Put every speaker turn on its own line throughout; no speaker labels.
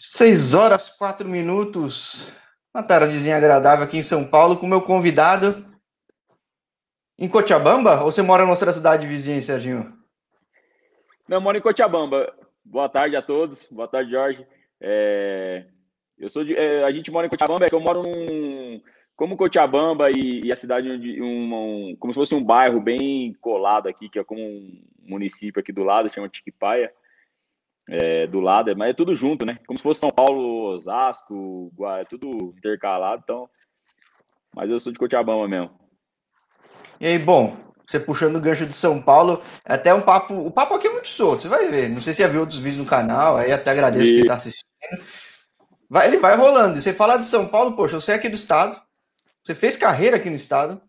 Seis horas, quatro minutos. Uma tardezinha agradável aqui em São Paulo com meu convidado. Em Cochabamba? Ou você mora em outra cidade vizinha, Serginho?
Não, eu moro em Cochabamba. Boa tarde a todos. Boa tarde, Jorge. É... Eu sou de... É, a gente mora em Cochabamba, é que eu moro num. Como Cochabamba e, e a cidade onde um, um, como se fosse um bairro bem colado aqui, que é como um município aqui do lado, chama Tiquipaia é, do lado, mas é tudo junto, né? Como se fosse São Paulo, Osasco, é tudo intercalado, então. Mas eu sou de Cochabamba mesmo.
E aí, bom, você puxando o gancho de São Paulo, é até um papo. O papo aqui é muito solto, você vai ver. Não sei se já viu outros vídeos no canal, aí até agradeço e... quem está assistindo. Vai, ele vai rolando. E você falar de São Paulo, poxa, você é aqui do estado, você fez carreira aqui no estado.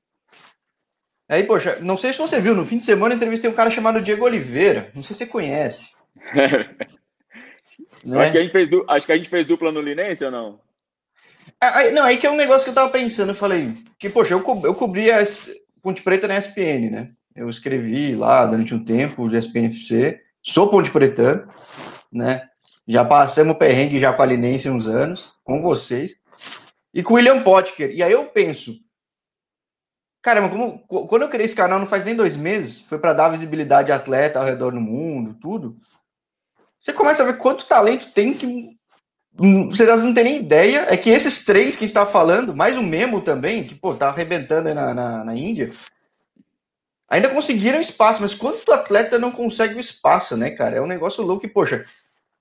Aí, poxa, não sei se você viu, no fim de semana eu entrevistei um cara chamado Diego Oliveira. Não sei se você conhece.
né? acho, que a gente fez du... acho que a gente fez dupla no Linense ou não?
Aí, não, aí que é um negócio que eu tava pensando. Eu falei que, poxa, eu, co eu cobri a Ponte Preta na SPN, né? Eu escrevi lá durante um tempo de SPNFC. Sou Ponte Pretano, né? Já passamos o perrengue já com a Linense uns anos, com vocês. E com o William Potker. E aí eu penso, Caramba, como, quando eu criei esse canal não faz nem dois meses, foi para dar visibilidade a atleta ao redor do mundo, tudo. Você começa a ver quanto talento tem que. Você não tem nem ideia. É que esses três que a gente tá falando, mais o Memo também, que, pô, tá arrebentando na, na, na Índia, ainda conseguiram espaço, mas quanto atleta não consegue o espaço, né, cara? É um negócio louco e, poxa,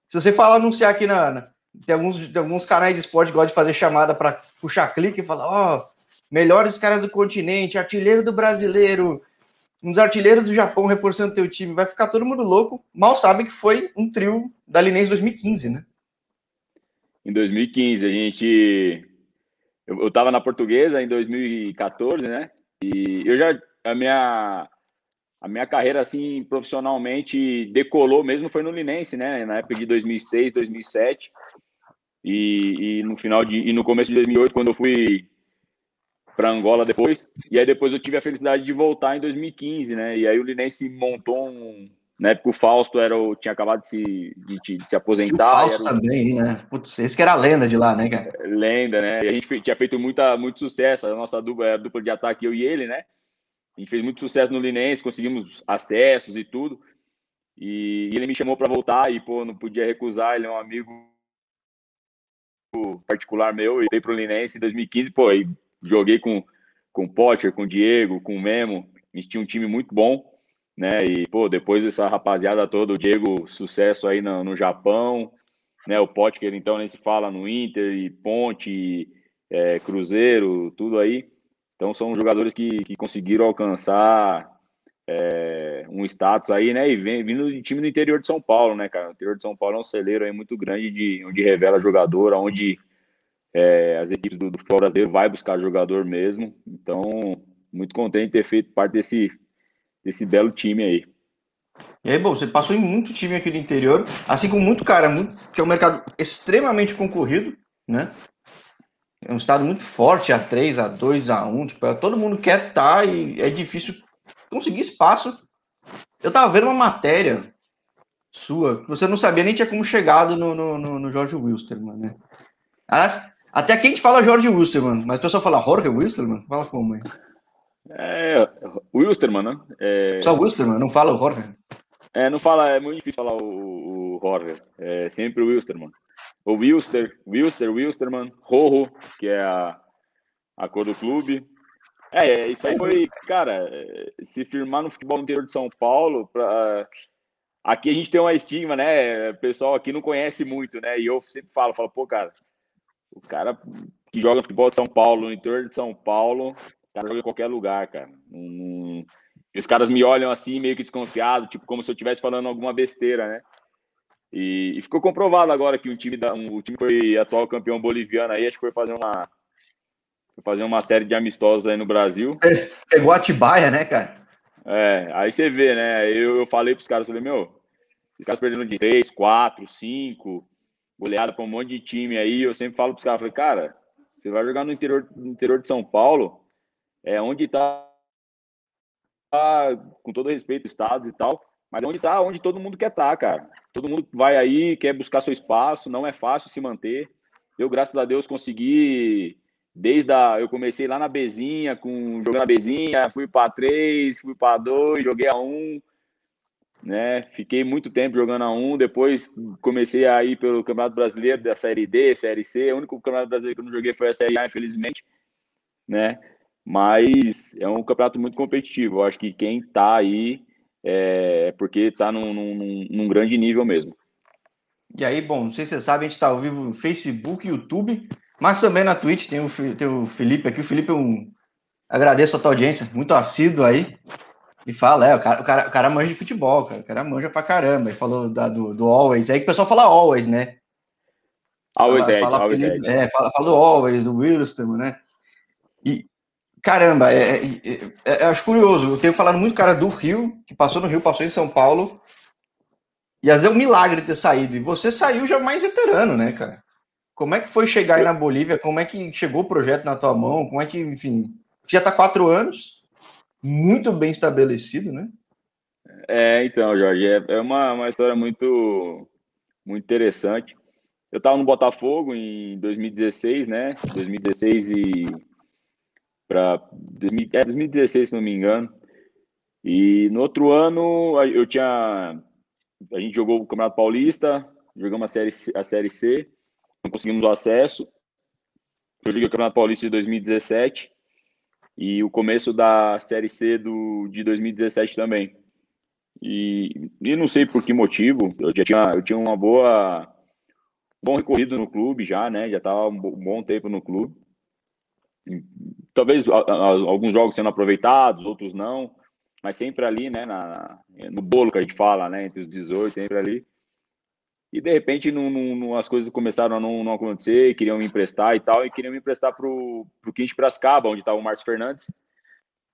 se você falar anunciar aqui na. na tem, alguns, tem alguns canais de esporte que gostam de fazer chamada para puxar clique e falar, ó, oh, melhores caras do continente, artilheiro do brasileiro, uns artilheiros do Japão reforçando teu time, vai ficar todo mundo louco. Mal sabe que foi um trio da Linense 2015, né?
Em 2015, a gente. Eu, eu tava na portuguesa em 2014, né? E eu já. A minha. A minha carreira, assim, profissionalmente decolou mesmo foi no Linense, né? Na época de 2006, 2007. E, e no final de. E no começo de 2008, quando eu fui para Angola depois. E aí depois eu tive a felicidade de voltar em 2015, né? E aí o Linense montou um. Na época o Fausto era o, tinha acabado de se, de, de se aposentar. E o
Fausto o... também, né? Putz, esse que era a lenda de lá, né, cara?
Lenda, né? E a gente tinha feito muita, muito sucesso. A nossa dupla, a dupla de ataque, eu e ele, né? A gente fez muito sucesso no Linense, conseguimos acessos e tudo. E ele me chamou para voltar e, pô, não podia recusar. Ele é um amigo particular meu. E veio pro Linense em 2015, pô, e joguei com, com o Potter, com o Diego, com o Memo, a gente tinha um time muito bom, né? E, pô, depois dessa rapaziada toda, o Diego, sucesso aí no, no Japão, né? O Potter, então, nem se fala no Inter, e Ponte, é, Cruzeiro, tudo aí. Então, são jogadores que, que conseguiram alcançar é, um status aí, né? E vem, vindo de time do interior de São Paulo, né, cara? O interior de São Paulo é um celeiro aí muito grande, de, onde revela jogador, onde é, as equipes do, do futebol brasileiro vai buscar jogador mesmo. Então, muito contente de ter feito parte desse, desse belo time aí.
E aí, bom, você passou em muito time aqui do interior, assim como muito cara, muito, que é um mercado extremamente concorrido, né? É um estado muito forte, A3, A2, A1, tipo, todo mundo quer estar tá e é difícil conseguir espaço. Eu tava vendo uma matéria sua, que você não sabia nem tinha como chegado no, no, no, no Jorge Wilstermann, né? Aliás, até aqui a gente fala Jorge Wilstermann, mas o pessoal fala Jorge Wilstermann? Fala como, hein?
É, Wilstermann, né? É...
Só Wilstermann, não fala o Jorge?
É, não fala, é muito difícil falar o, o Jorge. É sempre o Wilstermann. O Wilster, Wilster, Wilstermann, Rojo, que é a, a cor do clube. É, isso aí foi, cara, se firmar no futebol interior de São Paulo, pra, aqui a gente tem uma estigma, né? O pessoal aqui não conhece muito, né? E eu sempre falo, falo, pô, cara, o cara que joga futebol de São Paulo, no interior de São Paulo, o cara joga em qualquer lugar, cara. Um, os caras me olham assim, meio que desconfiado, tipo, como se eu estivesse falando alguma besteira, né? E, e, ficou comprovado agora que o time, da, um, o time foi atual campeão boliviano aí, acho que foi fazer uma foi fazer uma série de amistosos aí no Brasil.
É, pegou Atibaia, né, cara?
É, aí você vê, né? Eu, eu falei pros caras, falei, meu, os caras perderam de 3, 4, 5, goleada para um monte de time aí. Eu sempre falo para os caras, falei, cara, você vai jogar no interior, no interior de São Paulo, é onde está, tá, com todo respeito, estados e tal, Mas é onde tá, onde todo mundo quer estar, tá, cara. Todo mundo vai aí, quer buscar seu espaço, não é fácil se manter. Eu, graças a Deus, consegui desde a eu comecei lá na Bezinha, com jogando a Bezinha, fui para três, fui para dois, joguei a um, né? Fiquei muito tempo jogando a um, depois comecei a ir pelo Campeonato Brasileiro da Série D, Série C. O único Campeonato Brasileiro que eu não joguei foi a Série A, infelizmente, né? Mas é um campeonato muito competitivo. Eu acho que quem tá aí é porque tá num, num, num grande nível mesmo.
E aí, bom, não sei se você sabe, a gente está ao vivo no Facebook, YouTube, mas também na Twitch. Tem o, tem o Felipe aqui. O Felipe é um. Agradeço a tua audiência, muito assíduo aí. E fala, é, o cara, o cara, o cara manja de futebol, cara. O cara manja pra caramba. Ele falou da, do, do Always. Aí que o pessoal fala Always, né?
Always
fala,
é,
fala,
always
é. Fala, fala do Always, do Wilson, né? E, caramba, é, é, é, eu acho curioso. Eu tenho falado muito cara do Rio, que passou no Rio, passou em São Paulo. E às vezes é um milagre ter saído. E você saiu já mais veterano, né, cara? Como é que foi chegar aí na Bolívia? Como é que chegou o projeto na tua mão? Como é que, enfim, já está quatro anos, muito bem estabelecido, né?
É, então, Jorge, é, é uma, uma história muito, muito interessante. Eu estava no Botafogo em 2016, né? 2016 e para é 2016, se não me engano. E no outro ano eu tinha a gente jogou o Campeonato Paulista, jogamos a série a série C, não conseguimos o acesso. Eu joguei o Campeonato Paulista de 2017 e o começo da série C do de 2017 também. E, e não sei por que motivo, eu já tinha eu tinha uma boa bom recorrido no clube já, né? Já estava um bom tempo no clube. Talvez alguns jogos sendo aproveitados, outros não, mas sempre ali, né? Na, no bolo que a gente fala, né? Entre os 18, sempre ali. E de repente não, não, as coisas começaram a não, não, acontecer, queriam me emprestar e tal, e queriam me emprestar para o Quinte Brascaba, onde estava o Márcio Fernandes.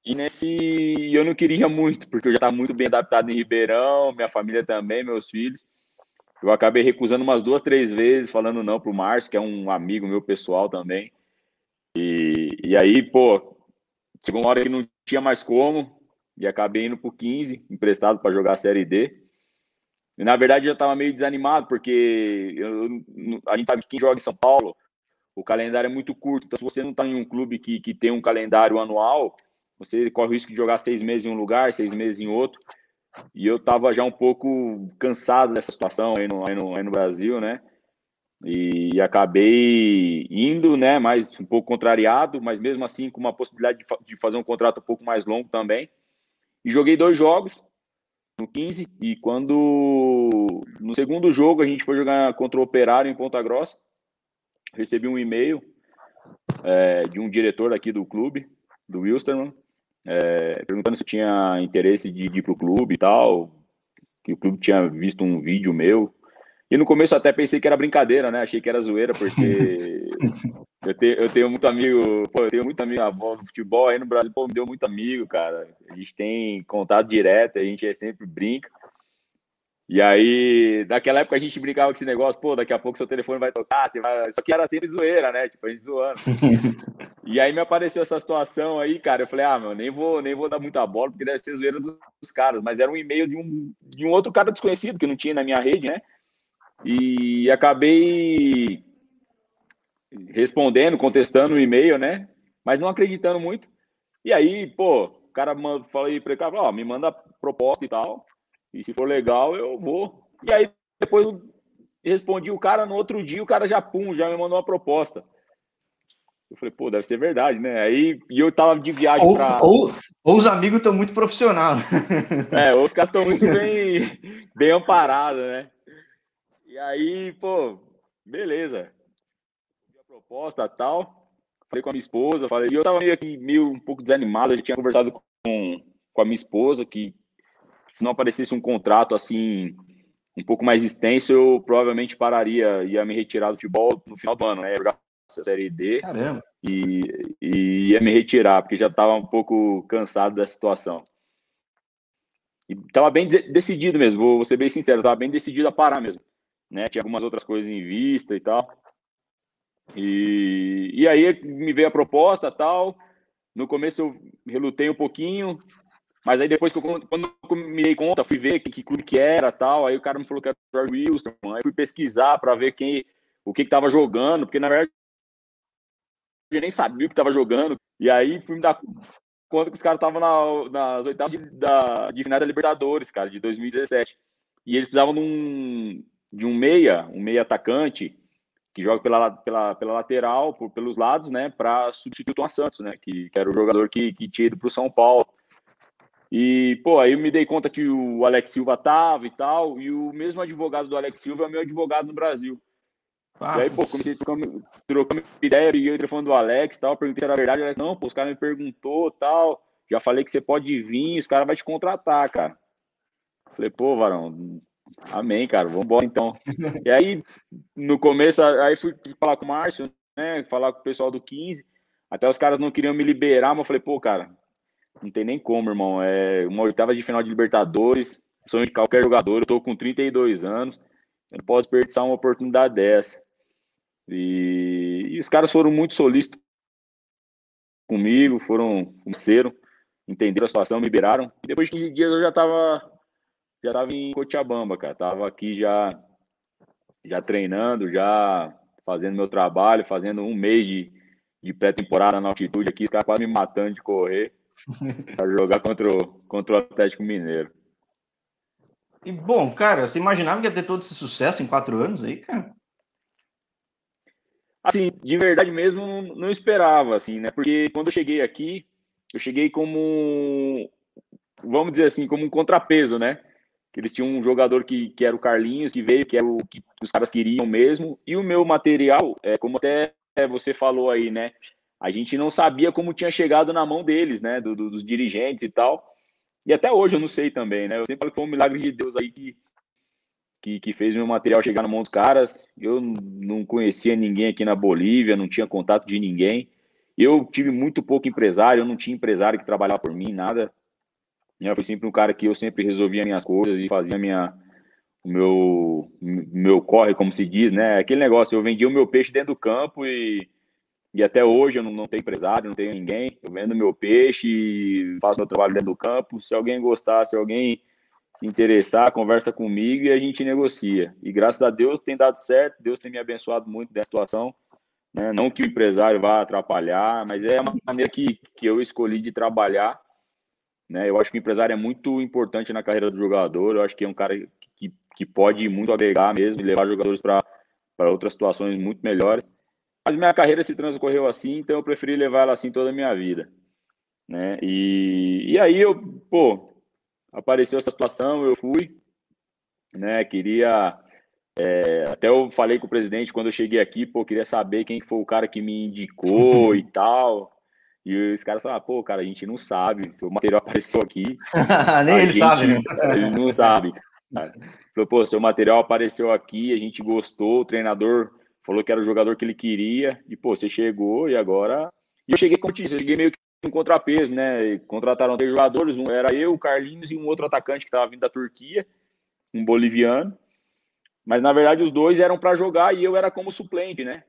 E nesse eu não queria muito, porque eu já estava muito bem adaptado em Ribeirão, minha família também, meus filhos. Eu acabei recusando umas duas, três vezes, falando não para o Márcio, que é um amigo meu pessoal também. E, e aí, pô, chegou uma hora que não tinha mais como, e acabei indo para o 15, emprestado para jogar a Série D. E, na verdade, eu já estava meio desanimado, porque eu, a gente sabe que quem joga em São Paulo, o calendário é muito curto. Então, se você não está em um clube que, que tem um calendário anual, você corre o risco de jogar seis meses em um lugar, seis meses em outro. E eu estava já um pouco cansado dessa situação aí no, aí no, aí no Brasil, né? E, e, acabei indo, né? Mais um pouco contrariado, mas mesmo assim com uma possibilidade de, de fazer um contrato um pouco mais longo também. E joguei dois jogos no 15. E quando no segundo jogo a gente foi jogar contra o Operário em Ponta Grossa, recebi um e-mail é, de um diretor aqui do clube, do Wilstermann, é, perguntando se eu tinha interesse de, de ir para o clube e tal, que o clube tinha visto um vídeo meu. E no começo até pensei que era brincadeira, né? Achei que era zoeira, porque Eu tenho, eu tenho muito amigo, pô, eu tenho muito amigo na do futebol aí no Brasil, pô, me deu muito amigo, cara. A gente tem contato direto, a gente é sempre brinca. E aí, naquela época a gente brincava com esse negócio, pô, daqui a pouco seu telefone vai tocar, você vai... só que era sempre zoeira, né? Tipo, a gente zoando. e aí me apareceu essa situação aí, cara, eu falei, ah, meu, nem vou, nem vou dar muita bola, porque deve ser zoeira dos caras, mas era um e-mail de um, de um outro cara desconhecido que não tinha na minha rede, né? E acabei respondendo, contestando o e-mail, né? Mas não acreditando muito. E aí, pô, o cara falei para ele, cara, ó, me manda proposta e tal. E se for legal, eu vou. E aí, depois respondi o cara no outro dia, o cara já pum, já me mandou uma proposta. Eu falei, pô, deve ser verdade, né? Aí e eu tava de viagem
ou,
pra.
Ou, ou os amigos estão muito profissionais.
É, ou os caras estão muito bem, bem amparados, né? E aí, pô, beleza proposta tal. Falei com a minha esposa, falei, e eu tava meio aqui, meio um pouco desanimado, eu já tinha conversado com, com a minha esposa que se não aparecesse um contrato assim um pouco mais extenso, eu provavelmente pararia, ia me retirar do futebol no final do ano, né? Jogar a Série D
Caramba.
E, e ia me retirar, porque já estava um pouco cansado da situação. E tava bem decidido mesmo, vou, ser bem sincero, tava bem decidido a parar mesmo. Né? Tinha algumas outras coisas em vista e tal. E, e aí me veio a proposta tal. No começo eu relutei um pouquinho, Mas aí depois que eu, quando eu me dei conta, fui ver que, que clube que era tal, aí o cara me falou que era o Wilson, aí fui pesquisar para ver quem, o que que tava jogando, porque na verdade eu nem sabia o que estava jogando, e aí fui me dar conta que os caras estavam na, nas oitavas de, da, de final da Libertadores, cara, de 2017. E eles precisavam de um, de um meia, um meia atacante, que joga pela, pela, pela lateral, por, pelos lados, né, para substituir o Tom Santos, né, que, que, era o jogador que, que tinha ido para o São Paulo. E, pô, aí eu me dei conta que o Alex Silva tava e tal, e o mesmo advogado do Alex Silva é meu advogado no Brasil. Ah, e aí, pô, comecei trocando, trocando ideia, liguei o telefone do Alex tal, perguntei se era verdade, Alex, não, pô, os caras me perguntou tal, já falei que você pode vir, os caras vão te contratar, cara. Falei, pô, Varão, Amém, cara. Vamos embora então. E aí, no começo, aí fui falar com o Márcio, né? Falar com o pessoal do 15. Até os caras não queriam me liberar, mas eu falei, pô, cara, não tem nem como, irmão. É uma oitava de final de Libertadores, sonho de qualquer jogador. Eu tô com 32 anos, não posso desperdiçar uma oportunidade dessa. E, e os caras foram muito solícitos comigo, foram sinceros, entenderam a situação, me liberaram. E depois de 15 dias eu já tava já estava em Cochabamba, cara. Tava aqui já, já treinando, já fazendo meu trabalho, fazendo um mês de, de pré-temporada na altitude aqui, os caras quase me matando de correr para jogar contra o, contra o Atlético Mineiro.
E bom, cara, você imaginava que ia ter todo esse sucesso em quatro anos aí, cara?
Assim, de verdade mesmo, não, não esperava, assim, né? Porque quando eu cheguei aqui, eu cheguei como, vamos dizer assim, como um contrapeso, né? Que eles tinham um jogador que, que era o Carlinhos, que veio, que era o que os caras queriam mesmo, e o meu material, é, como até você falou aí, né? A gente não sabia como tinha chegado na mão deles, né? Do, do, dos dirigentes e tal. E até hoje eu não sei também, né? Eu sempre falo que foi um milagre de Deus aí que, que, que fez meu material chegar na mão dos caras. Eu não conhecia ninguém aqui na Bolívia, não tinha contato de ninguém. Eu tive muito pouco empresário, eu não tinha empresário que trabalhava por mim, nada. Eu fui sempre um cara que eu sempre resolvia minhas coisas e fazia minha, o meu, meu corre, como se diz, né? Aquele negócio, eu vendia o meu peixe dentro do campo e, e até hoje eu não, não tenho empresário, não tenho ninguém. Eu vendo meu peixe, faço meu trabalho dentro do campo. Se alguém gostar, se alguém se interessar, conversa comigo e a gente negocia. E graças a Deus tem dado certo, Deus tem me abençoado muito dessa situação. Né? Não que o empresário vá atrapalhar, mas é uma maneira que, que eu escolhi de trabalhar né? Eu acho que o empresário é muito importante na carreira do jogador. Eu acho que é um cara que, que pode muito agregar mesmo e levar jogadores para outras situações muito melhores. Mas minha carreira se transcorreu assim, então eu preferi levar ela assim toda a minha vida. Né? E, e aí eu, pô, apareceu essa situação, eu fui, né? Queria. É, até eu falei com o presidente quando eu cheguei aqui, pô, queria saber quem foi o cara que me indicou e tal. E os caras falaram, pô, cara, a gente não sabe, o material apareceu aqui.
Nem ele gente, sabe, né?
Ele não sabe. Cara. Falou, pô, seu material apareceu aqui, a gente gostou, o treinador falou que era o jogador que ele queria, e pô, você chegou e agora. E eu cheguei, como eu disse, eu cheguei meio que um contrapeso, né? Contrataram três jogadores, um era eu, o Carlinhos e um outro atacante que estava vindo da Turquia, um boliviano. Mas na verdade os dois eram para jogar e eu era como suplente, né?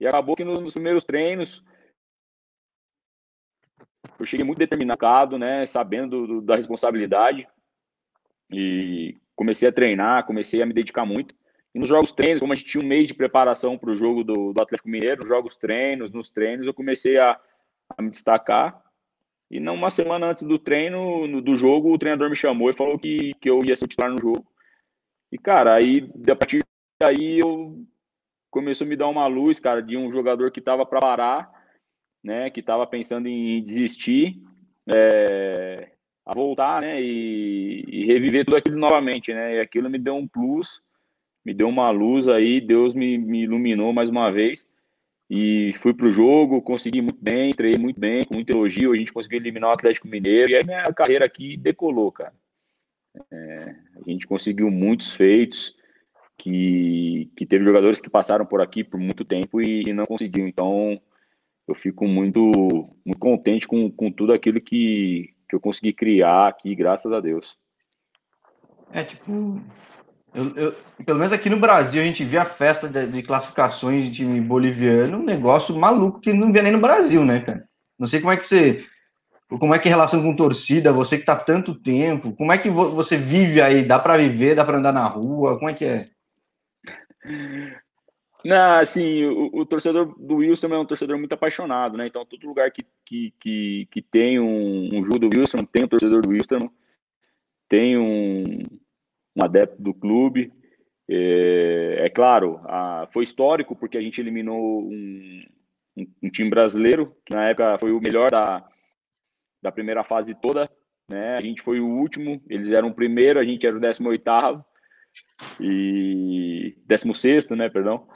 E acabou que nos primeiros treinos eu cheguei muito determinado, né, sabendo do, da responsabilidade e comecei a treinar, comecei a me dedicar muito. E nos jogos treinos, como a gente tinha um mês de preparação para o jogo do, do, Atlético Mineiro, nos jogos treinos, nos treinos, eu comecei a, a me destacar. E não uma semana antes do treino, no, do jogo, o treinador me chamou e falou que, que eu ia ser titular no jogo. E, cara, aí, a partir daí, eu começou a me dar uma luz, cara, de um jogador que estava para parar né, que estava pensando em desistir, é, a voltar, né, e, e, reviver tudo aquilo novamente, né, e aquilo me deu um plus, me deu uma luz aí, Deus me, me iluminou mais uma vez, e fui para o jogo, consegui muito bem, treinei muito bem, com muito elogio, a gente conseguiu eliminar o Atlético Mineiro, e aí minha carreira aqui decolou, cara. É, a gente conseguiu muitos feitos, que, que teve jogadores que passaram por aqui por muito tempo e, e não conseguiu, então eu fico muito, muito contente com, com tudo aquilo que, que eu consegui criar aqui, graças a Deus.
É, tipo, eu, eu, pelo menos aqui no Brasil, a gente vê a festa de, de, classificações de time boliviano, um negócio maluco que não vê nem no Brasil, né, cara? Não sei como é que você. como é que é a relação com torcida, você que tá tanto tempo, como é que você vive aí? Dá para viver, dá para andar na rua, como é que é?
Não, assim, o, o, torcedor do Wilson é um torcedor muito apaixonado, né? Então, todo lugar que, que, que, que tem um, um jogo do Wilson, tem um torcedor do Wilson, tem um, um adepto do clube. É, é claro, a, foi histórico porque a gente eliminou um, um, um, time brasileiro, que na época foi o melhor da, da primeira fase toda. Né? A gente foi o último, eles eram o primeiro, a gente era o 18 e 16, né? Perdão.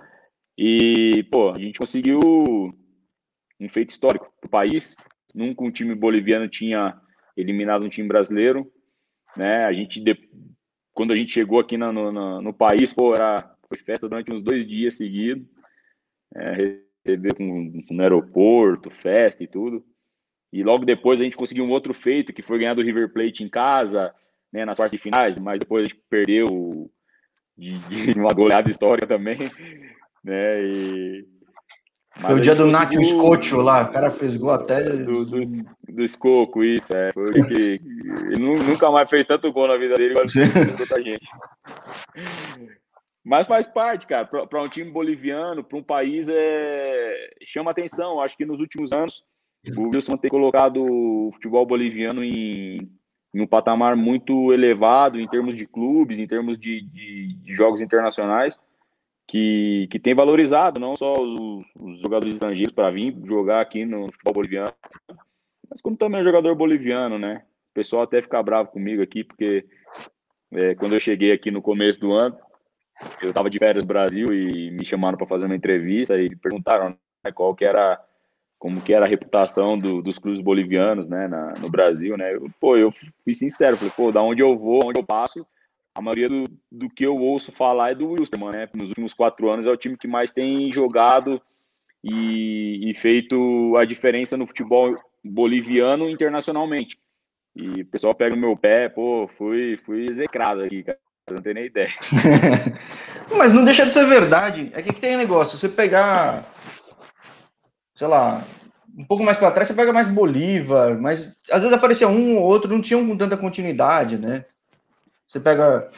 E, pô, a gente conseguiu um feito histórico para o país. Nunca um time boliviano tinha eliminado um time brasileiro. Né? A gente, quando a gente chegou aqui no, no, no país, pô, era, foi festa durante uns dois dias seguidos. É, recebeu com, no aeroporto, festa e tudo. E logo depois a gente conseguiu um outro feito, que foi ganhar do River Plate em casa, né, nas quartas de finais, mas depois a gente perdeu de, de uma goleada histórica também. Né? E...
Foi o dia do Nacho Scotcho lá, o cara fez gol até.
Do, do, do Escoco, isso, é. Foi que ele nunca mais fez tanto gol na vida dele igual a gente. Mas faz parte, cara. Para um time boliviano, para um país, é... chama atenção. Acho que nos últimos anos o Wilson tem colocado o futebol boliviano em, em, um patamar muito elevado em termos de clubes, em termos de, de, de jogos internacionais que, que tem valorizado não só os, os jogadores estrangeiros para vir jogar aqui no futebol boliviano, mas como também o jogador boliviano, né? O pessoal até fica bravo comigo aqui, porque é, quando eu cheguei aqui no começo do ano, eu estava de férias no Brasil e me chamaram para fazer uma entrevista e perguntaram né, qual que era como que era a reputação do, dos clubes bolivianos, né, na, no Brasil, né? Eu, pô, eu fui sincero, falei, pô, da onde eu vou, onde eu passo, a maioria do, do que eu ouço falar é do Wilstermann, né? Nos últimos quatro anos é o time que mais tem jogado e, e feito a diferença no futebol boliviano internacionalmente. E o pessoal pega no meu pé, pô, fui, fui execrado aqui, cara. Não tem nem ideia.
Mas não deixa de ser verdade. É que, que tem negócio. Você pegar, sei lá, um pouco mais para trás, você pega mais Bolívar, mas às vezes aparecia um ou outro, não tinham tanta continuidade, né? Você pega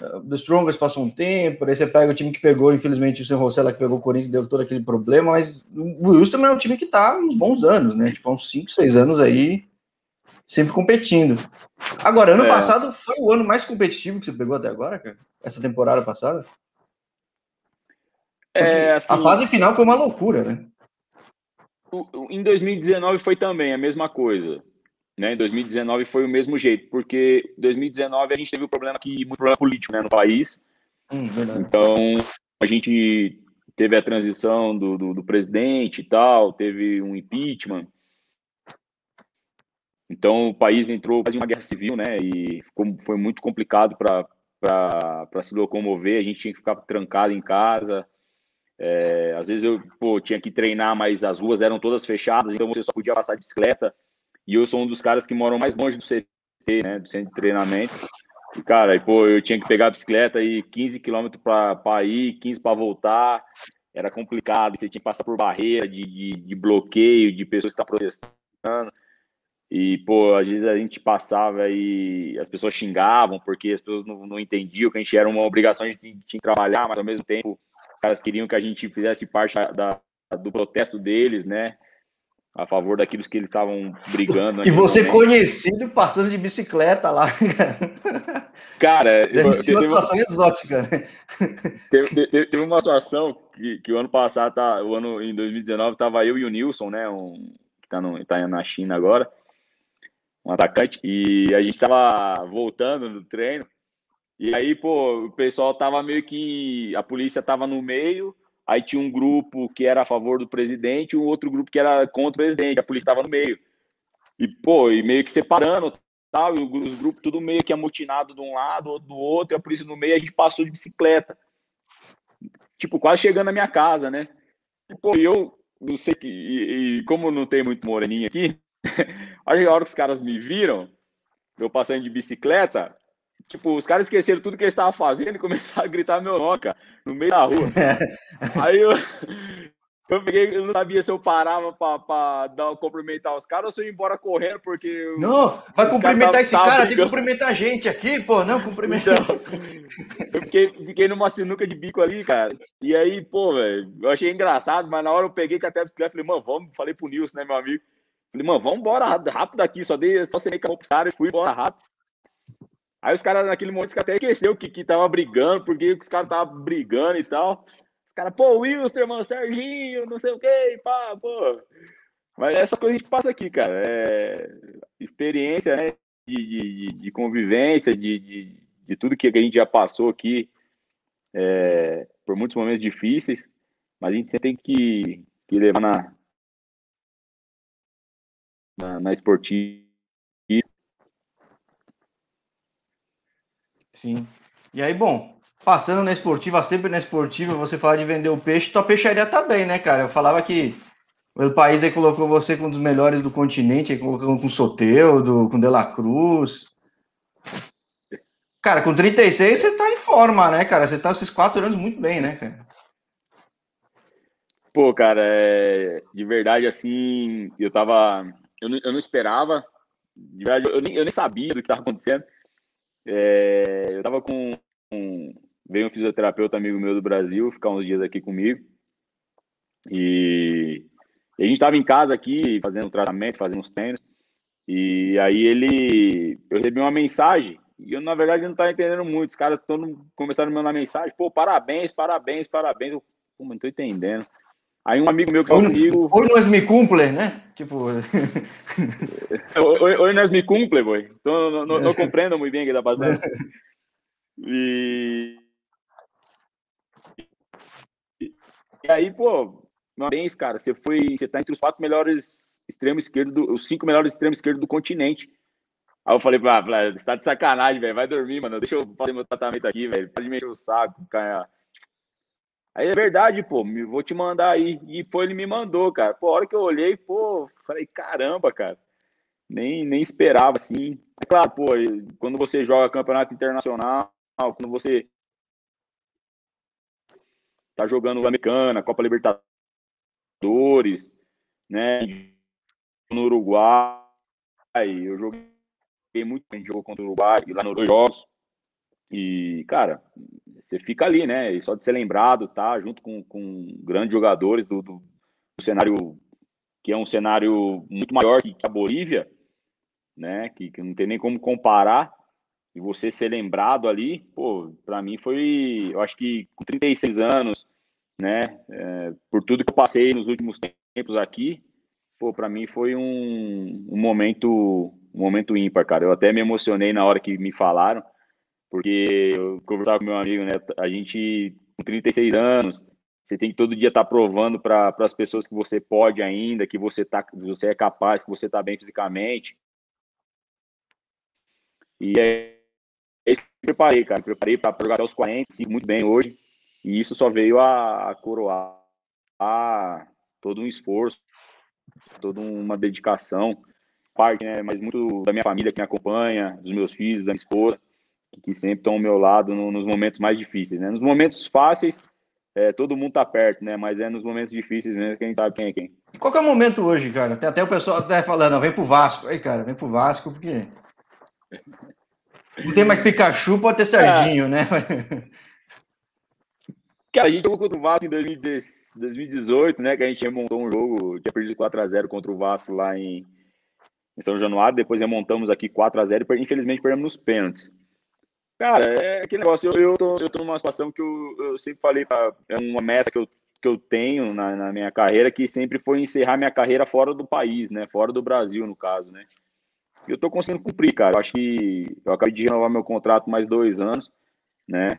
uh, The Strongest passou um tempo, aí você pega o time que pegou, infelizmente, o San Rosella que pegou o Corinthians deu todo aquele problema, mas o Wilson também é um time que tá uns bons anos, né? Tipo, uns 5, 6 anos aí, sempre competindo. Agora, ano é. passado foi o ano mais competitivo que você pegou até agora, cara? Essa temporada passada? É, assim, a fase final foi uma loucura, né?
Em 2019 foi também a mesma coisa. Né? Em 2019 foi o mesmo jeito, porque em 2019 a gente teve um problema aqui, muito problema político né, no país. Hum, então, a gente teve a transição do, do, do, presidente e tal, teve um impeachment. Então, o país entrou quase uma guerra civil, né? E ficou, foi muito complicado para se locomover. A gente tinha que ficar trancado em casa. É, às vezes eu pô, tinha que treinar, mas as ruas eram todas fechadas, então você só podia passar de bicicleta. E eu sou um dos caras que moram mais longe do CT, né, do centro de treinamento. E, cara, pô, eu tinha que pegar a bicicleta e 15 quilômetros para ir, 15 para voltar. Era complicado, você tinha que passar por barreira de, de, de bloqueio, de pessoas que estão protestando. E, pô, às vezes a gente passava e as pessoas xingavam porque as pessoas não, não entendiam que a gente era uma obrigação, a gente tinha que trabalhar, mas ao mesmo tempo os caras queriam que a gente fizesse parte da, do protesto deles, né? A favor daqueles que eles estavam brigando.
E você momento. conhecido passando de bicicleta lá.
Cara,
Deve uma situação uma... exótica.
Teve, teve, teve, uma situação que, que o ano passado, tá, o ano em 2019, tava eu e o Nilson, né, um, que tá, no, tá na China agora, um atacante, e a gente tava voltando do treino, e aí, pô, o pessoal tava meio que, a polícia tava no meio, Aí tinha um grupo que era a favor do presidente e um outro grupo que era contra o presidente. A polícia estava no meio. E, pô, e meio que separando tal, e os grupos tudo meio que amotinado de um lado, outro do outro, e a polícia no meio, a gente passou de bicicleta. Tipo, quase chegando na minha casa, né? E, pô, eu não sei que. E, e como não tem muito moreninho aqui, a hora que os caras me viram, eu passando de bicicleta, Tipo, os caras esqueceram tudo que eles estavam fazendo e começaram a gritar meu nome, cara, no meio da rua. Aí eu, Eu peguei, eu não sabia se eu parava pra, dar, cumprimentar os caras ou se eu ia embora correndo, porque.
Não, vai cumprimentar esse cara, tem que cumprimentar a gente aqui, pô, não, cumprimentar. Então,
eu fiquei, fiquei numa sinuca de bico ali, cara. E aí, pô, velho, eu achei engraçado, mas na hora eu peguei com a bicicleta falei, mano, vamos, falei pro Nilson, né, meu amigo. Falei, mano, vamos embora rápido aqui, só dei, só sei que eu e fui embora rápido. Aí os caras, naquele momento, até esqueceu que, que tava brigando, porque os caras estavam brigando e tal. Os caras, pô, Wilstermann, Serginho, não sei o quê, pá, pô. Mas essas coisas a gente passa aqui, cara. É experiência, né? De, de, de convivência, de, de, de, tudo que a gente já passou aqui, é, por muitos momentos difíceis, mas a gente sempre tem que, que levar na, na, na esportiva.
Sim. E aí, bom, passando na esportiva, sempre na esportiva, você fala de vender o peixe, tua peixaria tá bem, né, cara? Eu falava que o país aí colocou você com um dos melhores do continente, aí colocou com Soteudo, com o De La Cruz. Cara, com 36 você tá em forma, né, cara? Você tá esses quatro anos muito bem, né, cara?
Pô, cara, é... de verdade, assim, eu tava. Eu não, eu não esperava, de verdade, eu nem, eu nem sabia do que tava acontecendo. É... Eu tava com, com veio um fisioterapeuta amigo meu do Brasil ficar uns dias aqui comigo. E, e a gente estava em casa aqui fazendo tratamento, fazendo os treinos. E aí ele, eu recebi uma mensagem e eu na verdade não estava entendendo muito. Os caras começaram a me mandar mensagem, pô, parabéns, parabéns, parabéns. Eu, não estou entendendo. Aí um amigo meu que
falou comigo. Hoje nós me cumple, né? Tipo.
hoje nós me cumple, boy. Então não, não, não compreendo muito bem o que está passando. E, E aí, pô, parabéns, cara. Você foi. Você tá entre os quatro melhores extremos esquerdos, os cinco melhores extremos esquerdos do continente. Aí eu falei, ah, você tá de sacanagem, velho. Vai dormir, mano. Deixa eu fazer meu tratamento aqui, velho. Pode mexer o saco, cara. Aí é verdade, pô, vou te mandar aí. E foi, ele me mandou, cara. Pô, a hora que eu olhei, pô, falei, caramba, cara. Nem, nem esperava, assim. É claro, pô, quando você joga campeonato internacional, quando você tá jogando Americana, Copa Libertadores, né? No Uruguai, eu joguei muito, gente jogou contra o Uruguai, lá nos dois jogos. E, cara, você fica ali, né? E só de ser lembrado, tá? Junto com, com grandes jogadores do, do, do cenário, que é um cenário muito maior que a Bolívia, né? Que, que não tem nem como comparar e você ser lembrado ali, pô, para mim foi, eu acho que com 36 anos, né, é, por tudo que eu passei nos últimos tempos aqui, pô, para mim foi um, um momento, um momento ímpar, cara. Eu até me emocionei na hora que me falaram, porque eu conversava com meu amigo, né, a gente com 36 anos, você tem que todo dia estar tá provando para as pessoas que você pode ainda, que você tá, você é capaz, que você está bem fisicamente. E é preparei, cara. Me preparei para jogar até os 45 muito bem hoje. E isso só veio a, a coroar a, todo um esforço, toda uma dedicação. Parte, né? Mas muito da minha família que me acompanha, dos meus filhos, da minha esposa, que, que sempre estão ao meu lado no, nos momentos mais difíceis, né? Nos momentos fáceis, é, todo mundo tá perto, né? Mas é nos momentos difíceis mesmo que a gente sabe quem é quem.
Qual que é o momento hoje, cara? Tem até o pessoal até falando, vem pro Vasco. Aí, cara, vem pro Vasco, porque não tem mais Pikachu, pode ter Serginho, é. né?
Cara, a gente jogou contra o Vasco em 2018, né? Que a gente remontou um jogo, tinha perdido 4x0 contra o Vasco lá em, em São Januário, depois remontamos aqui 4x0 e infelizmente perdemos nos pênaltis. Cara, é aquele negócio, eu, eu, tô, eu tô numa situação que eu, eu sempre falei, é uma meta que eu, que eu tenho na, na minha carreira, que sempre foi encerrar minha carreira fora do país, né? Fora do Brasil, no caso, né? eu tô conseguindo cumprir, cara. Eu acho que eu acabei de renovar meu contrato mais dois anos, né?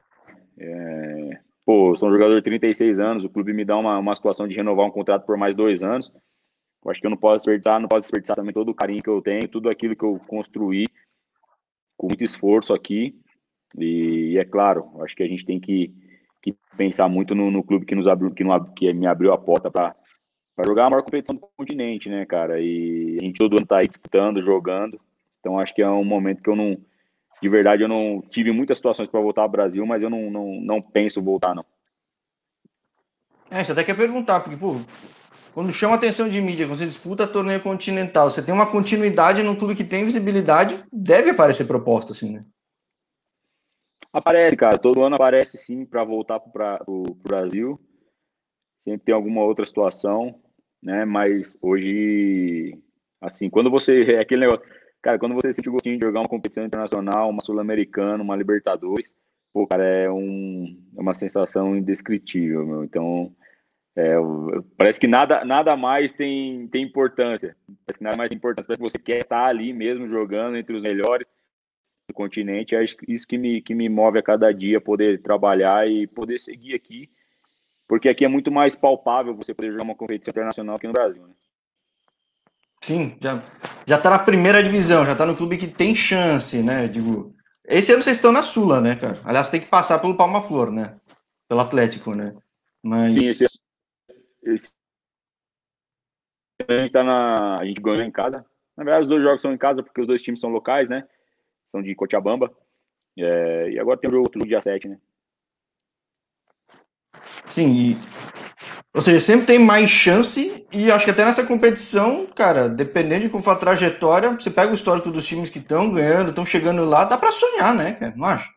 É, pô, sou um jogador de 36 anos, o clube me dá uma, uma situação de renovar um contrato por mais dois anos. Eu acho que eu não posso desperdiçar, não posso desperdiçar também todo o carinho que eu tenho, tudo aquilo que eu construí com muito esforço aqui. E, e é claro, acho que a gente tem que, que pensar muito no, no, clube que nos abriu, que, não, que me abriu a porta para jogar a maior competição do continente, né, cara? E a gente todo ano tá aí disputando, jogando. Então acho que é um momento que eu não, de verdade, eu não tive muitas situações para voltar ao Brasil, mas eu não, não, não penso voltar, não.
É, você até quer perguntar, porque, pô, quando chama atenção de mídia, quando você disputa torneio continental, você tem uma continuidade num clube que tem visibilidade, deve aparecer proposta, assim, né?
Aparece, cara. Todo ano aparece sim para voltar para o Brasil. Sempre tem alguma outra situação, né? Mas hoje, assim, quando você. É aquele negócio. Cara, quando você sente o gostinho de jogar uma competição internacional, uma Sul-Americana, uma Libertadores, pô, cara, é, um, é uma sensação indescritível, meu. Então, é, parece que nada, nada mais tem, tem importância. Parece que nada mais tem importância. Parece que você quer estar ali mesmo jogando entre os melhores do continente. É isso que me, que me move a cada dia, poder trabalhar e poder seguir aqui. Porque aqui é muito mais palpável você poder jogar uma competição internacional aqui no Brasil. Né?
Sim, já, já tá na primeira divisão, já tá no clube que tem chance, né? Digo, esse ano vocês estão na Sula, né, cara? Aliás, tem que passar pelo Palma Flor, né? Pelo Atlético, né? Mas. Sim, esse
a gente tá na. A gente ganhou em casa. Na verdade, os dois jogos são em casa, porque os dois times são locais, né? São de Cochabamba. É, e agora tem o outro dia 7, né?
Sim, e, ou seja, sempre tem mais chance, e acho que até nessa competição, cara, dependendo de como for a trajetória, você pega o histórico dos times que estão ganhando, estão chegando lá, dá para sonhar, né, cara? Não acha?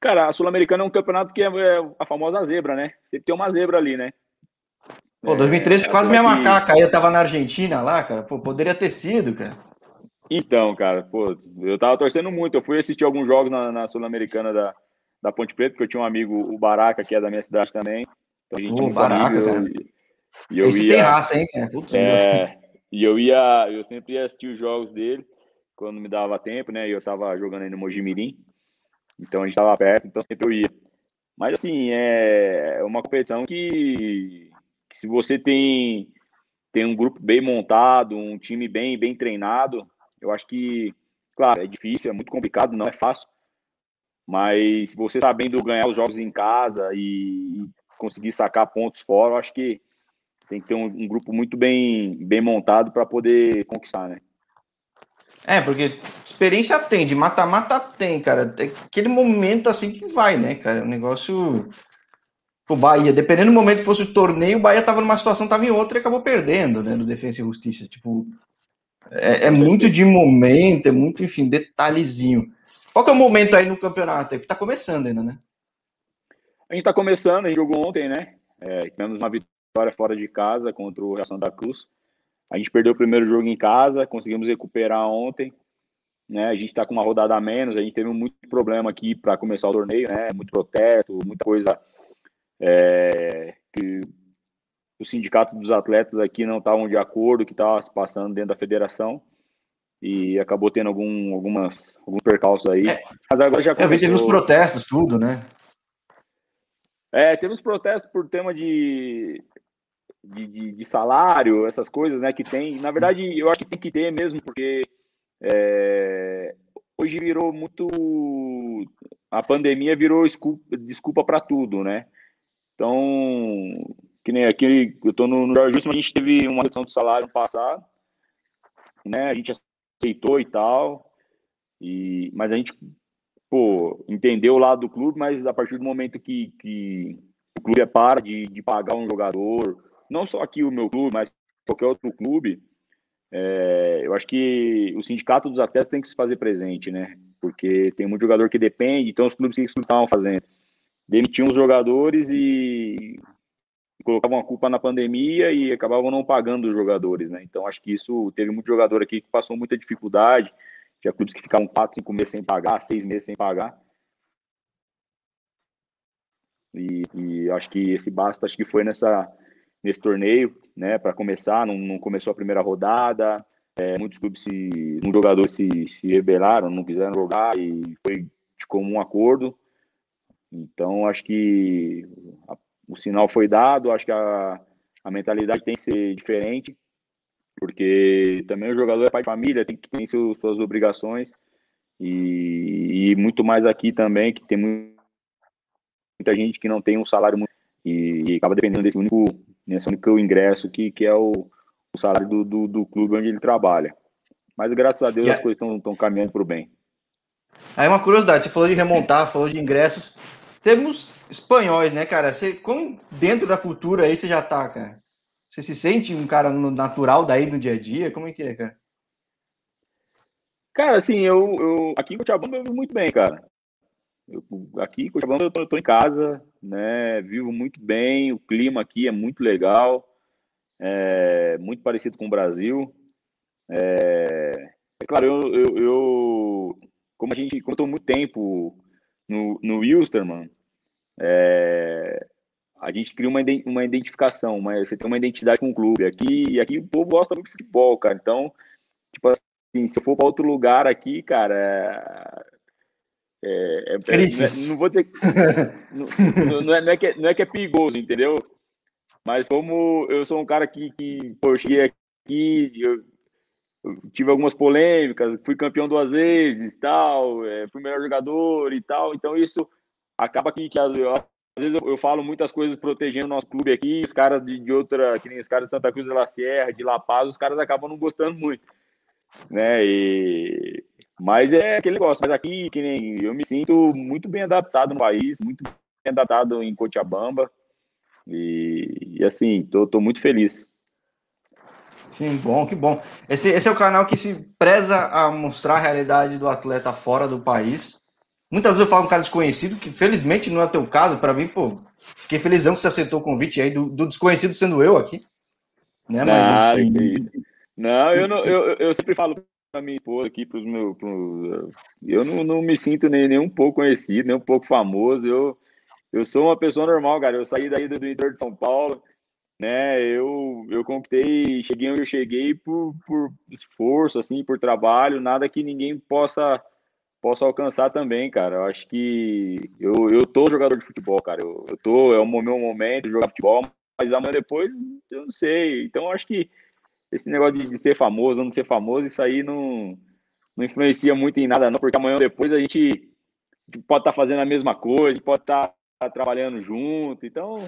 Cara, a Sul-Americana é um campeonato que é, é a famosa zebra, né? Sempre tem uma zebra ali, né?
Pô, 2013 é, quase minha que... macaca aí, eu tava na Argentina lá, cara. Pô, poderia ter sido, cara.
Então, cara, pô, eu tava torcendo muito. Eu fui assistir alguns jogos na, na Sul-Americana da, da Ponte Preta, porque eu tinha um amigo, o Baraca, que é da minha cidade também.
Então a gente Pô, Baraca, amigo, cara.
E eu Esse ia, tem raça, hein, cara? Putz, é, e eu ia, eu sempre ia assistir os jogos dele quando me dava tempo, né? E eu tava jogando aí no Mojimirim. Então a gente estava perto, então sempre eu ia. Mas assim, é uma competição que, que, se você tem, tem um grupo bem montado, um time bem, bem treinado, eu acho que, claro, é difícil, é muito complicado, não é fácil. Mas você sabendo ganhar os jogos em casa e conseguir sacar pontos fora, eu acho que tem que ter um, um grupo muito bem, bem montado para poder conquistar, né?
É, porque experiência tem, de mata-mata tem, cara. É aquele momento assim que vai, né, cara? O negócio. O Bahia, dependendo do momento que fosse o torneio, o Bahia tava numa situação, tava em outra e acabou perdendo, né, no Defesa e Justiça. Tipo, é, é muito de momento, é muito, enfim, detalhezinho. Qual que é o momento aí no campeonato? É que tá começando ainda, né?
A gente tá começando, a gente jogou ontem, né? É, tivemos uma vitória fora de casa contra o Real Santa Cruz. A gente perdeu o primeiro jogo em casa, conseguimos recuperar ontem. Né? A gente está com uma rodada a menos, a gente teve muito problema aqui para começar o torneio, né? Muito protesto, muita coisa é, que o sindicato dos atletas aqui não estavam de acordo, que estava se passando dentro da federação e acabou tendo algum, algumas, alguns percalços aí. É,
Mas agora já começou... É, teve os protestos, tudo, né?
É, teve os protestos por tema de de, de, de, salário, essas coisas, né, que tem. Na verdade, eu acho que tem que ter mesmo, porque é, hoje virou muito. A pandemia virou desculpa, desculpa para tudo, né? Então, que nem aqui, eu estou no, no Jorge Wilson, a gente teve uma redução de salário no passado, né? A gente aceitou e tal, e, mas a gente, pô, entendeu o lado do clube, mas a partir do momento que, que o clube é para de, de pagar um jogador, não só aqui o meu clube, mas qualquer outro clube, é, eu acho que o sindicato dos atletas tem que se fazer presente, né? Porque tem muito jogador que depende, então os clubes que estavam fazendo? Demitiam os jogadores e colocavam a culpa na pandemia e acabavam não pagando os jogadores, né? Então acho que isso teve muito jogador aqui que passou muita dificuldade, tinha clubes que ficavam quatro, cinco meses sem pagar, seis meses sem pagar. E, e acho que esse basta, acho que foi nessa nesse torneio, né, para começar, não, não, começou a primeira rodada, é, muitos clubes, se, muitos jogadores se, se rebelaram, não quiseram jogar e foi de comum acordo. Então, acho que a, o sinal foi dado, acho que a, a mentalidade tem que ser diferente, porque também o jogador é pai de família, tem que ter seus, suas obrigações, e, e, muito mais aqui também, que tem muita gente que não tem um salário muito, e, e acaba dependendo desse único nesse único ingresso que, que é o, o salário do, do, do, clube onde ele trabalha. Mas graças a Deus yeah. as coisas estão caminhando para o bem.
Aí uma curiosidade, você falou de remontar, falou de ingressos. Temos, espanhóis, né, cara? Você, como dentro da cultura aí você já tá, cara? Você se sente um cara natural daí no dia a dia? Como é que é, cara?
Cara, assim, eu, eu aqui em Cochabamba eu vivo muito bem, cara. Eu, aqui em Cochabamba eu tô, eu tô, em casa, né? Vivo muito bem, o clima aqui é muito legal, é muito parecido com o Brasil. É, é claro, eu, eu, eu, como a gente, como muito tempo no, no Wilstermann, é, a gente cria uma, uma identificação, mas você tem uma identidade com o clube. Aqui, e aqui o povo gosta muito de futebol, cara. Então, tipo assim, se eu for para outro lugar aqui, cara, é, é, é, é não, vou dizer não, não, é, não, é que, não é que é perigoso, entendeu? Mas como eu sou um cara que, que pô, eu cheguei aqui, eu tive algumas polêmicas, fui campeão duas vezes, tal, é, fui melhor jogador e tal, então isso acaba que, que às vezes eu, eu, falo muitas coisas protegendo o nosso clube aqui, os caras de, de, outra, que nem os caras de Santa Cruz de la Sierra, de La Paz, os caras acabam não gostando muito, né? E mas é aquele negócio, mas aqui que nem eu me sinto muito bem adaptado no país, muito bem adaptado em Cochabamba. E, e assim, tô, tô muito feliz.
Sim, bom, que bom. Esse, esse é o canal que se preza a mostrar a realidade do atleta fora do país. Muitas vezes eu falo um cara desconhecido, que felizmente não é teu caso, para mim, pô, fiquei felizão que você aceitou o convite aí do, do desconhecido sendo eu aqui. Né? Mas,
ah, enfim. Não, eu, não eu, eu sempre falo para minha esposa aqui, para os meus. Pro, eu não, não me sinto nem, nem um pouco conhecido, nem um pouco famoso. Eu, eu sou uma pessoa normal, cara. Eu saí daí do, do interior de São Paulo né? Eu, eu conquistei, cheguei onde eu cheguei por, por esforço, assim, por trabalho, nada que ninguém possa possa alcançar também, cara. Eu acho que eu, eu tô jogador de futebol, cara. Eu, eu tô, é o meu momento de jogar futebol, mas amanhã depois eu não sei. Então acho que esse negócio de, de ser famoso ou não ser famoso, isso aí não, não influencia muito em nada, não, porque amanhã depois a gente pode estar tá fazendo a mesma coisa, pode estar tá trabalhando junto. Então,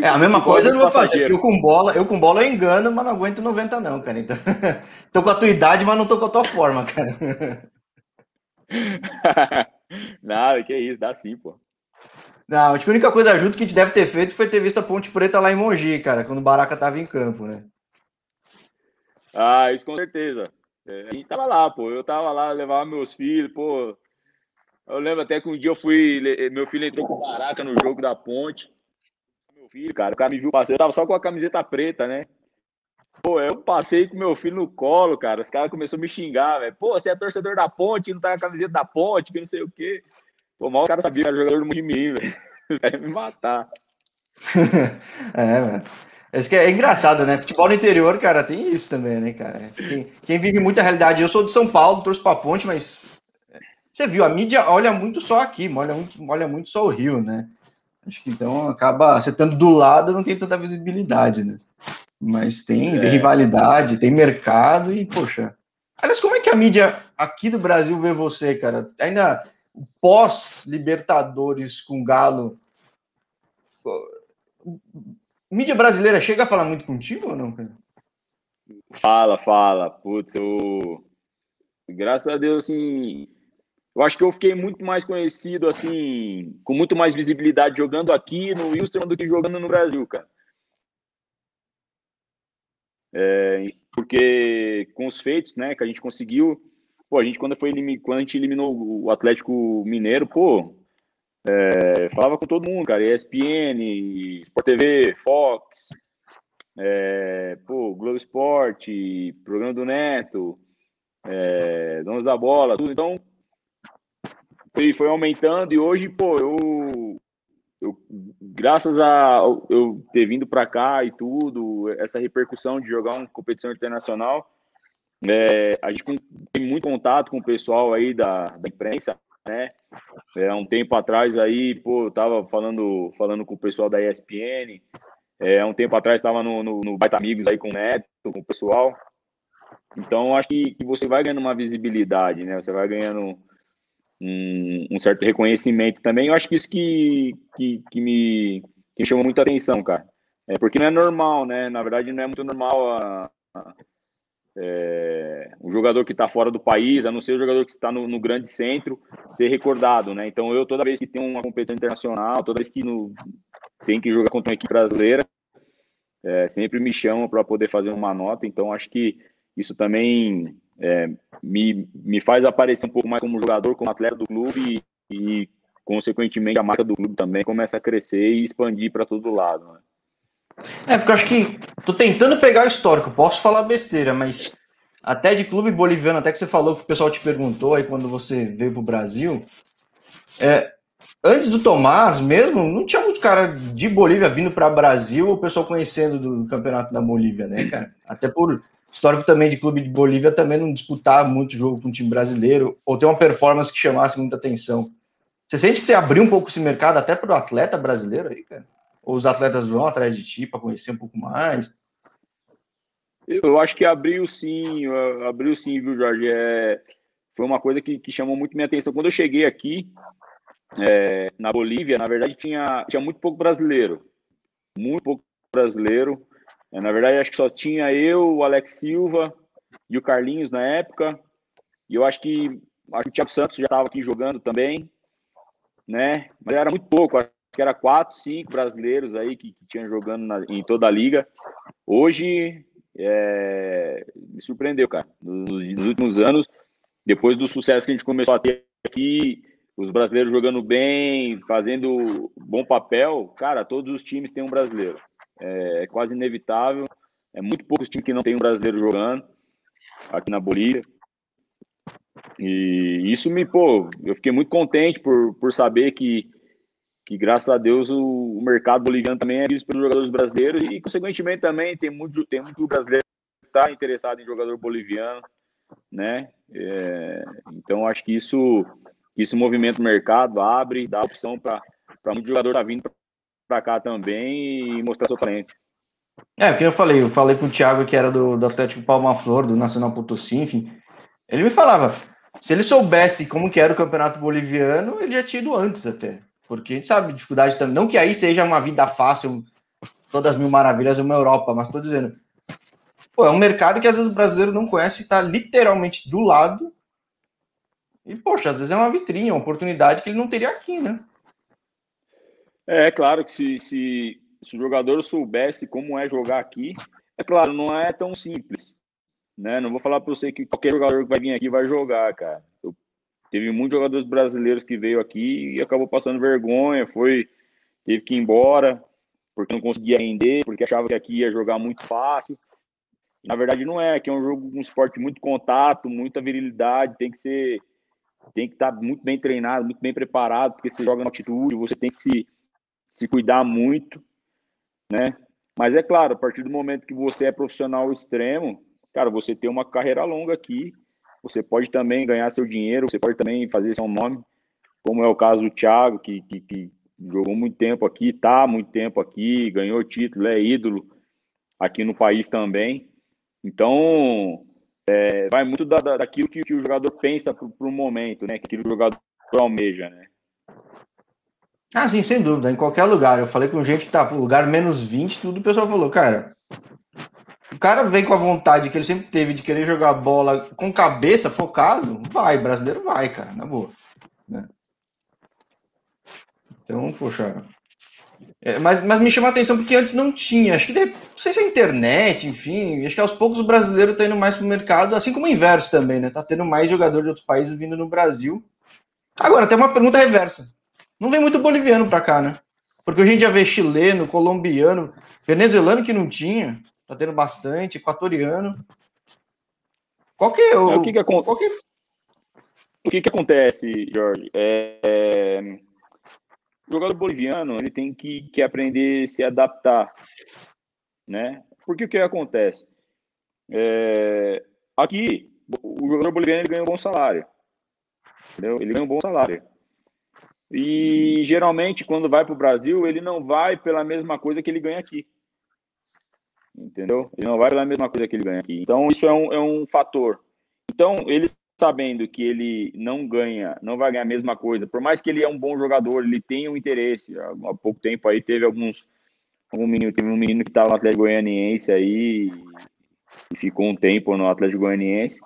é a mesma coisa eu não vou fazer. Eu com bola, eu com bola eu engano, mas não aguento 90 não, cara. Então, tô com a tua idade, mas não tô com a tua forma, cara.
Nada, que isso, dá sim, pô.
Não, acho que a única coisa junto que a gente deve ter feito foi ter visto a Ponte Preta lá em Mogi, cara, quando o Baraca tava em campo, né?
Ah, isso com certeza. É, a gente tava lá, pô. Eu tava lá, levava meus filhos, pô. Eu lembro até que um dia eu fui. Meu filho entrou com o Baraca no jogo da Ponte meu filho, cara. O cara me viu passando, eu tava só com a camiseta preta, né? Pô, eu passei com meu filho no colo, cara. Os caras começaram a me xingar, velho. Pô, você é torcedor da ponte, não tá com a camiseta da ponte, que não sei o quê. Pô, mal o cara sabia que era jogador do Mujimim, velho. Vai me matar.
é, mano. Esse que é, é engraçado, né? Futebol no interior, cara, tem isso também, né, cara? Quem, quem vive muita realidade. Eu sou de São Paulo, torço pra ponte, mas. Você viu, a mídia olha muito só aqui, olha muito, olha muito só o Rio, né? Acho que então acaba, você estando do lado, não tem tanta visibilidade, né? Mas tem, é. tem rivalidade, tem mercado e, poxa. Aliás, como é que a mídia aqui do Brasil vê você, cara? Ainda pós-Libertadores com Galo. Mídia brasileira chega a falar muito contigo ou não, cara?
Fala, fala. Putz, eu. Graças a Deus, assim, eu acho que eu fiquei muito mais conhecido, assim, com muito mais visibilidade jogando aqui no Houston do que jogando no Brasil, cara. É, porque com os feitos, né, que a gente conseguiu, pô, a gente quando foi quando a gente eliminou o Atlético Mineiro, pô, é, falava com todo mundo, cara, ESPN, Sport TV, Fox, é, pô, Globo Esporte, programa do Neto, é, Donos da Bola, tudo. Então, foi, foi aumentando e hoje, pô, eu, eu graças a eu ter vindo para cá e tudo, essa repercussão de jogar uma competição internacional, é, a gente tem muito contato com o pessoal aí da, da imprensa, né? É, um tempo atrás aí, pô, eu tava falando, falando com o pessoal da ESPN, é, um tempo atrás estava no, no, no Baita Amigos aí com o Neto, com o pessoal. Então, acho que, que você vai ganhando uma visibilidade, né? Você vai ganhando um, um, certo reconhecimento também. Eu acho que isso que, que, que me, que chamou muita atenção, cara. É porque não é normal, né? Na verdade, não é muito normal a, a, é, um jogador que está fora do país, a não ser o jogador que está no, no, grande centro, ser recordado, né? Então eu toda vez que tem uma competição internacional, toda vez que no, tem que jogar contra uma equipe brasileira, é, sempre me chamam para poder fazer uma nota. Então acho que isso também é, me, me faz aparecer um pouco mais como jogador, como atleta do clube e, e consequentemente a marca do clube também começa a crescer e expandir para todo lado. Né?
É, porque eu acho que tô tentando pegar o histórico, posso falar besteira, mas até de clube boliviano, até que você falou que o pessoal te perguntou aí quando você veio pro Brasil, é, antes do Tomás mesmo, não tinha muito cara de Bolívia vindo para Brasil, o pessoal conhecendo do campeonato da Bolívia, né, cara? Até por histórico também de clube de Bolívia também não disputar muito jogo com time brasileiro, ou ter uma performance que chamasse muita atenção. Você sente que você abriu um pouco esse mercado até para o atleta brasileiro aí, cara? Ou os atletas vão atrás de ti para conhecer um pouco mais?
Eu acho que abriu sim, abriu sim, viu, Jorge? É, foi uma coisa que, que chamou muito minha atenção. Quando eu cheguei aqui, é, na Bolívia, na verdade, tinha, tinha muito pouco brasileiro. Muito pouco brasileiro. É, na verdade, acho que só tinha eu, o Alex Silva e o Carlinhos na época. E eu acho que, acho que o Thiago Santos já estava aqui jogando também, né? Mas era muito pouco que era quatro, cinco brasileiros aí que, que tinham jogando na, em toda a liga. Hoje é, me surpreendeu, cara. Nos, nos, últimos anos, depois do sucesso que a gente começou a ter aqui, os brasileiros jogando bem, fazendo bom papel, cara, todos os times têm um brasileiro. É, é quase inevitável. É muito poucos times que não tem um brasileiro jogando aqui na Bolívia. E isso me, pô, eu fiquei muito contente por, por saber que que graças a Deus o, o, mercado boliviano também é visto pelos jogadores brasileiros e consequentemente também tem muito tem muito brasileiro que está interessado em jogador boliviano, né? É, então acho que isso isso movimenta o mercado, abre, dá opção para muito jogador estar tá vindo para cá também e mostrar seu talento.
É, porque eu falei, eu falei com o Thiago que era do, do Atlético Palma Flor, do Nacional Potosí, enfim. Ele me falava, se ele soubesse como que era o campeonato boliviano, ele já tinha ido antes até. Porque a gente sabe dificuldade também. Não que aí seja uma vida fácil, todas as mil maravilhas, uma Europa, mas estou dizendo. Pô, é um mercado que às vezes o brasileiro não conhece, está literalmente do lado. E, poxa, às vezes é uma vitrine, uma oportunidade que ele não teria aqui, né?
É, claro que se, se, se o jogador soubesse como é jogar aqui, é claro, não é tão simples. Né? Não vou falar para você que qualquer jogador que vai vir aqui vai jogar, cara. Eu Teve muitos jogadores brasileiros que veio aqui e acabou passando vergonha, foi teve que ir embora porque não conseguia render, porque achava que aqui ia jogar muito fácil. Na verdade não é, que é um jogo um esporte muito contato, muita virilidade, tem que ser tem que estar muito bem treinado, muito bem preparado, porque você joga na altitude, você tem que se, se cuidar muito, né? Mas é claro, a partir do momento que você é profissional extremo, cara, você tem uma carreira longa aqui, você pode também ganhar seu dinheiro, você pode também fazer seu nome, como é o caso do Thiago, que, que, que jogou muito tempo aqui, está muito tempo aqui, ganhou título, é ídolo aqui no país também. Então, é, vai muito da, da, daquilo que, que, o jogador pensa para o momento, né? Aquilo que o jogador almeja, né?
Ah, sim, sem dúvida. Em qualquer lugar. Eu falei com gente que tá no lugar menos 20, tudo o pessoal falou, cara, o cara vem com a vontade que ele sempre teve de querer jogar bola com cabeça, focado, vai, brasileiro vai, cara, na boa. Né? Então, poxa. É, mas, mas me chama a atenção porque antes não tinha. Acho que não sei se é internet, enfim. Acho que aos poucos o brasileiro está indo mais para o mercado, assim como o inverso também, né? Tá tendo mais jogador de outros países vindo no Brasil. Agora, tem uma pergunta reversa. Não vem muito boliviano para cá, né? Porque a gente já vê chileno, colombiano, venezuelano que não tinha tá tendo bastante, equatoriano. Qual que é o. É, o que que, qual que...
O que, que acontece, Jorge? É, é, o jogador boliviano ele tem que, que aprender a se adaptar, né? Porque o que acontece? É, aqui, o jogador boliviano ele ganha um bom salário. Entendeu? Ele ganha um bom salário. E geralmente, quando vai para o Brasil, ele não vai pela mesma coisa que ele ganha aqui entendeu? Ele não vai pela mesma coisa que ele ganha aqui. Então, isso é um, é um fator. Então, ele sabendo que ele não ganha, não vai ganhar a mesma coisa, por mais que ele é um bom jogador, ele tenha um interesse. Há pouco tempo aí teve alguns. Um menino, teve um menino que estava no Atlético Goianiense aí, e ficou um tempo no Atlético Goianiense,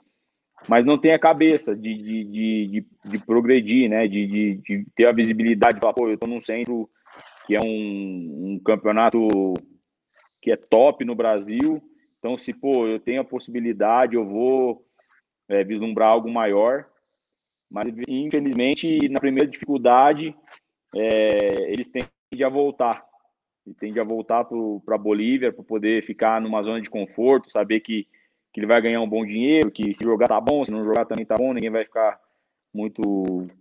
mas não tem a cabeça de, de, de, de, de progredir, né? De, de, de, ter a visibilidade de falar, pô, eu tô num centro que é um, um campeonato que é top no Brasil, então se, pô, eu tenho a possibilidade, eu vou é, vislumbrar algo maior, mas infelizmente na primeira dificuldade é, eles tendem a voltar, e tendem a voltar para a Bolívia para poder ficar numa zona de conforto, saber que ele vai ganhar um bom dinheiro, que se jogar tá bom, se não jogar também tá bom, ninguém vai ficar muito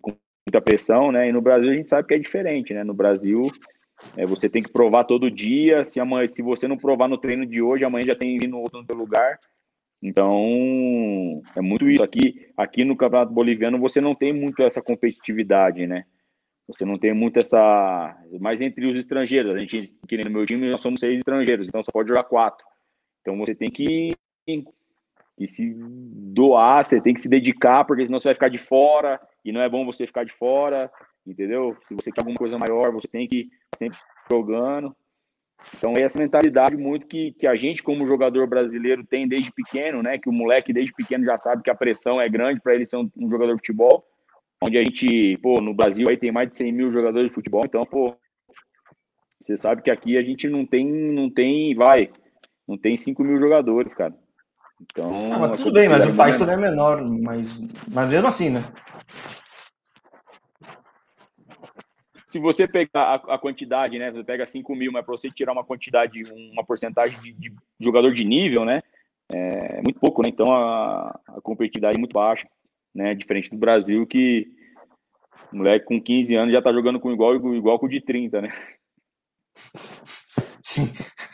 com muita pressão, né? E no Brasil a gente sabe que é diferente, né? No Brasil é, você tem que provar todo dia. Se amanhã, se você não provar no treino de hoje, amanhã já tem vindo outro no teu lugar. Então é muito isso aqui. Aqui no Campeonato Boliviano você não tem muito essa competitividade, né? Você não tem muito essa. Mas entre os estrangeiros, a gente, que no meu time, nós somos seis estrangeiros, então só pode jogar quatro. Então você tem que que se doar, você tem que se dedicar, porque senão você vai ficar de fora, e não é bom você ficar de fora, entendeu? Se você quer alguma coisa maior, você tem que sempre jogando. Então, é essa mentalidade muito que, que a gente, como jogador brasileiro, tem desde pequeno, né? Que o moleque desde pequeno já sabe que a pressão é grande para ele ser um, um, jogador de futebol. Onde a gente, pô, no Brasil aí tem mais de 100 mil jogadores de futebol, então, pô, você sabe que aqui a gente não tem, não tem, vai, não tem 5 mil jogadores, cara. Então,
ah, mas tudo bem, mas o país também é menor, mas, mas mesmo assim, né?
Se você pegar a, a quantidade, né? Você pega 5 mil, mas para você tirar uma quantidade, uma porcentagem de, de, jogador de nível, né? É muito pouco, né? Então a, a competitividade é muito baixa, né? Diferente do Brasil, que o moleque com 15 anos já tá jogando com igual, igual com o de 30, né?
Sim.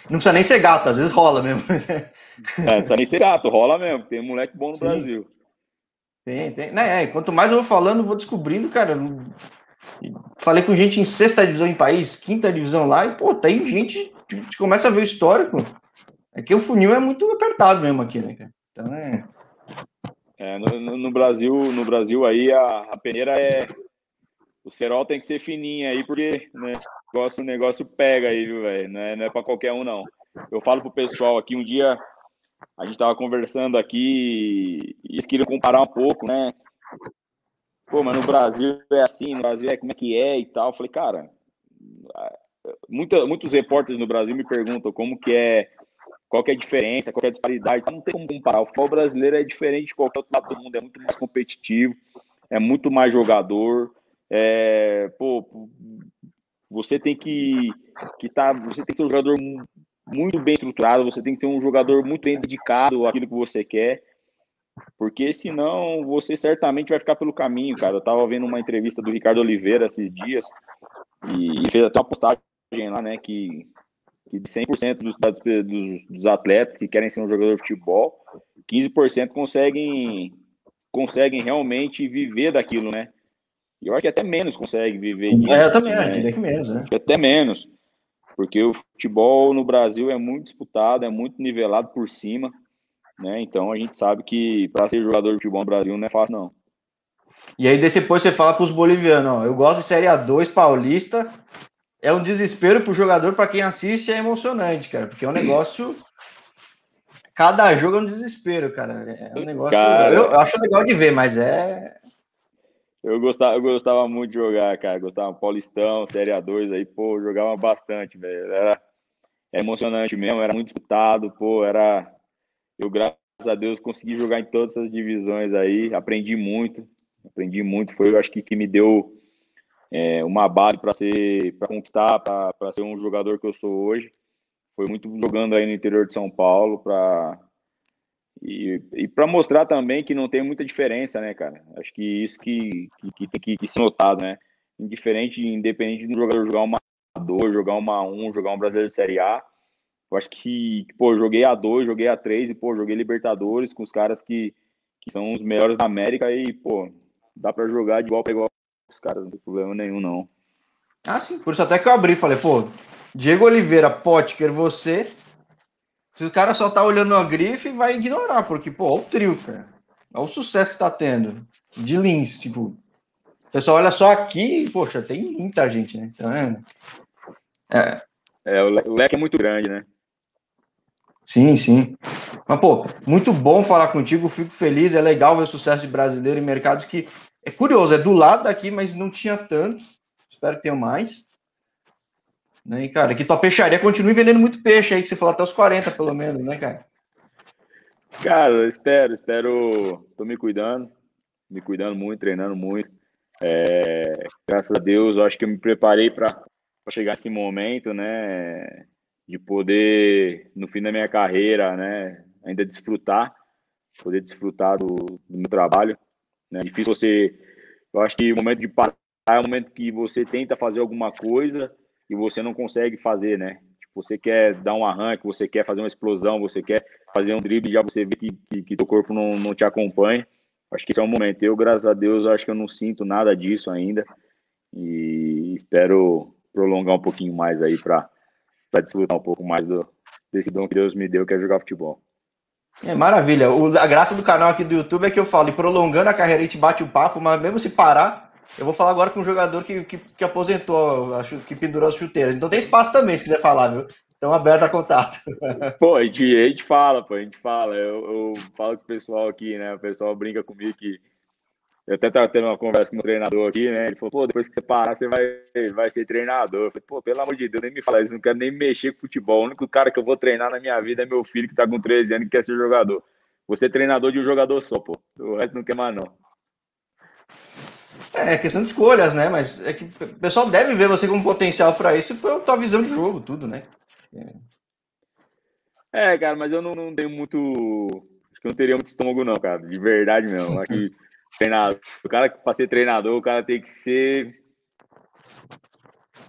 Não precisa nem ser gato, às vezes rola mesmo.
É, precisa nem ser gato, rola mesmo. Tem um moleque bom no Sim. Brasil.
Tem, tem. Né, quanto mais eu vou falando, vou descobrindo, cara. Falei com gente em sexta divisão em país, quinta divisão lá, e, pô, tem gente que começa a ver o histórico. É que o funil é muito apertado mesmo aqui, né, cara? Então é.
É, no, no, Brasil, no Brasil aí a, a peneira é. O cerol tem que ser fininho aí, porque né, o, negócio, o negócio pega aí, viu, velho? Não é, não é pra qualquer um, não. Eu falo pro pessoal aqui, um dia a gente tava conversando aqui e eles queriam comparar um pouco, né? Pô, mas no Brasil é assim, no Brasil é como é que é e tal. Eu falei, cara, muita, muitos repórteres no Brasil me perguntam como que é, qual que é a diferença, qual que é a disparidade. Não tem como comparar. O futebol brasileiro é diferente de qualquer outro lado do mundo, é muito mais competitivo, é muito mais jogador. É, pô, você tem que, que tá, você tem que ser um jogador muito bem estruturado, você tem que ter um jogador muito bem dedicado àquilo que você quer, porque senão você certamente vai ficar pelo caminho, cara. Eu tava vendo uma entrevista do Ricardo Oliveira esses dias e fez até uma postagem lá, né, que, que de 100% dos, dos, dos atletas que querem ser um jogador de futebol, 15% conseguem conseguem realmente viver daquilo, né? Eu acho que até menos consegue viver
disso. É, eu também, né? que menos, né?
Até menos porque o futebol no Brasil é muito disputado, é muito nivelado por cima, né? Então a gente sabe que para ser jogador de futebol no Brasil não é fácil, não.
E aí depois você fala para os bolivianos, ó, eu gosto de Série A2 paulista, é um desespero para o jogador, para quem assiste é emocionante, cara, porque é um negócio. Cada jogo é um desespero, cara. É um negócio. Cara... Eu, eu acho legal de ver, mas é.
Eu gostava, eu gostava muito de jogar, cara. Gostava Paulistão, Série A2 aí, pô, jogava bastante, velho. Era, era emocionante mesmo, era muito disputado, pô, era. Eu, graças a Deus, consegui jogar em todas as divisões aí, aprendi muito, aprendi muito. Foi, eu acho que, que me deu é, uma base para ser, para conquistar, para ser um jogador que eu sou hoje. Foi muito jogando aí no interior de São Paulo para e, e para mostrar também que não tem muita diferença, né, cara? Acho que isso que, que, que tem que, ser notado, né? Indiferente, independente do jogador jogar uma A2, jogar uma A1, jogar um brasileiro de Série A. Eu acho que, pô, joguei A2, joguei A3 e, pô, joguei Libertadores com os caras que, que são os melhores da América e, pô, dá para jogar de igual para igual com os caras, não tem problema nenhum, não.
Ah, sim. Por isso até que eu abri falei, pô, Diego Oliveira, Potker, você, se o cara só tá olhando a grife, vai ignorar, porque, pô, olha o trio, cara. Olha o sucesso que tá tendo. De Lins, tipo. O pessoal olha só aqui, poxa, tem muita gente, né? Tá vendo?
É. É, o leque é muito grande, né?
Sim, sim. Mas, pô, muito bom falar contigo, fico feliz, é legal ver o sucesso de brasileiro em mercados que é curioso, é do lado daqui, mas não tinha tanto. Espero que tenha mais. Né? E, cara, que tua peixaria continue vendendo muito peixe aí, que você falou até os 40, pelo menos, né, cara?
Cara, espero, espero. Tô me cuidando, me cuidando muito, treinando muito. É, graças a Deus, eu acho que eu me preparei para chegar nesse momento, né? De poder, no fim da minha carreira, né? Ainda desfrutar, poder desfrutar do, do meu trabalho. Né? É difícil você. Eu acho que o momento de parar é o momento que você tenta fazer alguma coisa e você não consegue fazer, né? Tipo, você quer dar um arranque, você quer fazer uma explosão, você quer fazer um drible, já você vê que, que, que teu corpo não, não te acompanha. Acho que esse é o momento. Eu, graças a Deus, acho que eu não sinto nada disso ainda. E espero prolongar um pouquinho mais aí para desfrutar um pouco mais do, desse dom que Deus me deu, que é jogar futebol.
É maravilha. O, a graça do canal aqui do YouTube é que eu falo, e prolongando a carreira, a gente bate o papo, mas mesmo se parar, eu vou falar agora com um jogador que, que, que aposentou, que pendurou as chuteiras. Então tem espaço também, se quiser falar, viu? Então aberto a contato.
Pô, a gente, a gente fala, pô, a gente fala. Eu, eu, falo com o pessoal aqui, né? O pessoal brinca comigo que. Eu até tava tendo uma conversa com o treinador aqui, né? Ele falou, pô, depois que você parar, você vai, vai ser treinador. Eu falei, pô, pelo amor de Deus, nem me fala isso, não quero nem mexer com futebol. O único cara que eu vou treinar na minha vida é meu filho que tá com 13 anos e quer ser jogador. Você é treinador de um jogador só, pô. O resto não quer mais, não.
É, é questão de escolhas, né? Mas é que o pessoal deve ver você como potencial para isso foi a tua visão de jogo, tudo, né?
É, é cara, mas eu não, não tenho muito. Acho que eu não teria muito estômago, não, cara. De verdade mesmo. Aqui, treinador. O cara que ser treinador, o cara tem que ser.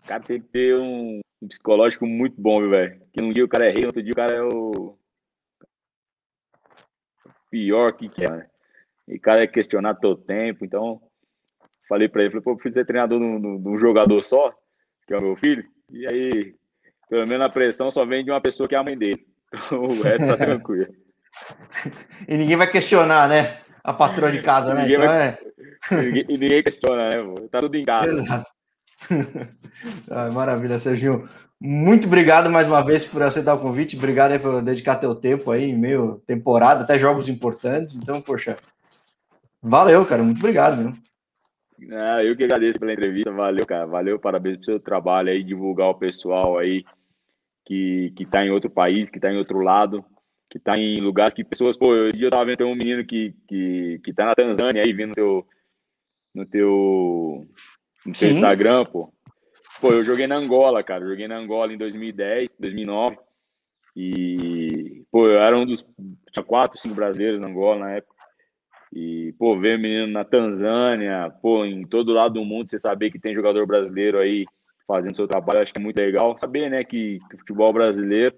O cara tem que ter um, um psicológico muito bom, velho? Que um dia o cara é rei, outro dia o cara é o. Pior que que é, né? E o cara é questionar todo tempo, então falei para ele, falei, pô, eu preciso ser treinador de um jogador só, que é o meu filho, e aí, pelo menos a pressão só vem de uma pessoa que é a mãe dele. Então, o resto tá tranquilo.
e ninguém vai questionar, né? A patroa de casa, né? Ninguém então vai... é...
ninguém, ninguém questiona, né? Pô? Tá tudo em casa. Exato.
ah, maravilha, Serginho. Muito obrigado mais uma vez por aceitar o convite. Obrigado aí por dedicar teu tempo aí, meio temporada, até jogos importantes. Então, poxa, valeu, cara. Muito obrigado, viu?
Ah, eu que agradeço pela entrevista. Valeu, cara. Valeu, parabéns pelo seu trabalho aí, divulgar o pessoal aí que, que tá em outro país, que tá em outro lado, que tá em lugares que pessoas, pô, hoje eu tava vendo um menino que, que, que tá na Tanzânia aí, vendo no teu, no teu, no teu Instagram, pô. Pô, eu joguei na Angola, cara. Eu joguei na Angola em 2010, 2009. E, pô, eu era um dos. Tinha quatro, cinco brasileiros na Angola na época. E, pô, ver menino na Tanzânia, pô, em todo lado do mundo, você saber que tem jogador brasileiro aí fazendo seu trabalho, acho que é muito legal. Saber, né, que, que o futebol brasileiro,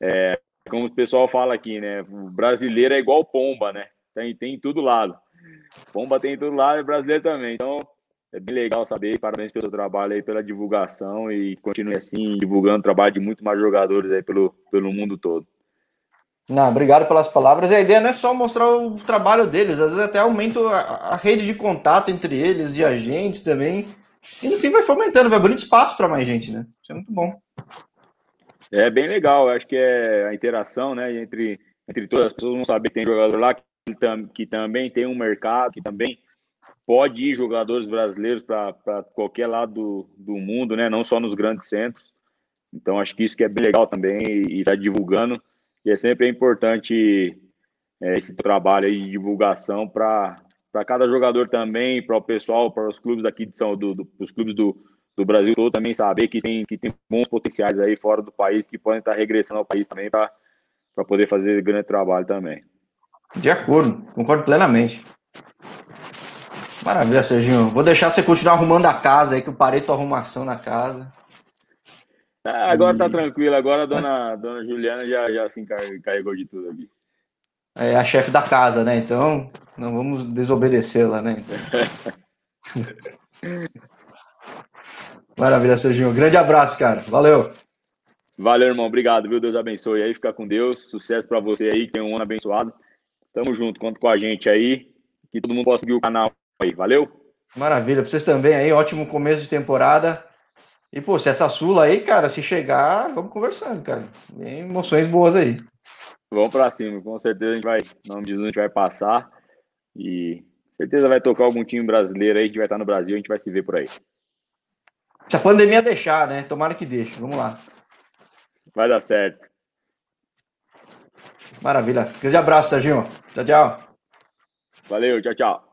é, como o pessoal fala aqui, né, o brasileiro é igual pomba, né, tem, tem em todo lado. Pomba tem em todo lado, é brasileiro também. Então, é bem legal saber. Parabéns pelo trabalho aí, pela divulgação e continue assim, divulgando o trabalho de muito mais jogadores aí pelo, pelo mundo todo.
Não, obrigado pelas palavras. A ideia não é só mostrar o trabalho deles, às vezes até aumenta a, rede de contato entre eles, de agentes também. E no fim vai fomentando, vai abrindo espaço para mais gente, né? Isso é muito bom.
É bem legal, acho que é a interação, né, entre, entre todas as pessoas vão saber que tem jogador lá que, que também tem um mercado, que também pode ir jogadores brasileiros para qualquer lado do, do mundo, né, não só nos grandes centros. Então acho que isso que é bem legal também e está divulgando e é sempre importante é, esse trabalho de divulgação para cada jogador também, para o pessoal, para os clubes aqui de São do, do os clubes do, do Brasil todo também saber que tem, que tem bons potenciais aí fora do país que podem estar regressando ao país também para poder fazer grande trabalho também.
De acordo, concordo plenamente. Maravilha, Serginho. Vou deixar você continuar arrumando a casa aí, que eu parei tua arrumação na casa.
Ah, agora tá tranquilo, agora a dona, dona Juliana já, já se encarregou de tudo aqui.
É a chefe da casa, né? Então, não vamos desobedecê-la, né? Então... Maravilha, Serginho. Grande abraço, cara. Valeu.
Valeu, irmão. Obrigado, viu? Deus abençoe aí. Fica com Deus. Sucesso para você aí, tem um ano abençoado. Tamo junto. Conta com a gente aí. Que todo mundo possa seguir o canal aí. Valeu?
Maravilha. Pra vocês também aí. Ótimo começo de temporada. E, pô, se essa Sula aí, cara, se chegar, vamos conversando, cara. Tem emoções boas aí.
vamos para cima. Com certeza a gente vai, de Jesus, a gente vai passar. E certeza vai tocar algum time brasileiro aí, a gente vai estar no Brasil, a gente vai se ver por aí.
Se a pandemia deixar, né? Tomara que deixe. Vamos lá.
Vai dar certo.
Maravilha. Grande abraço, Serginho. Tchau, tchau.
Valeu, tchau, tchau.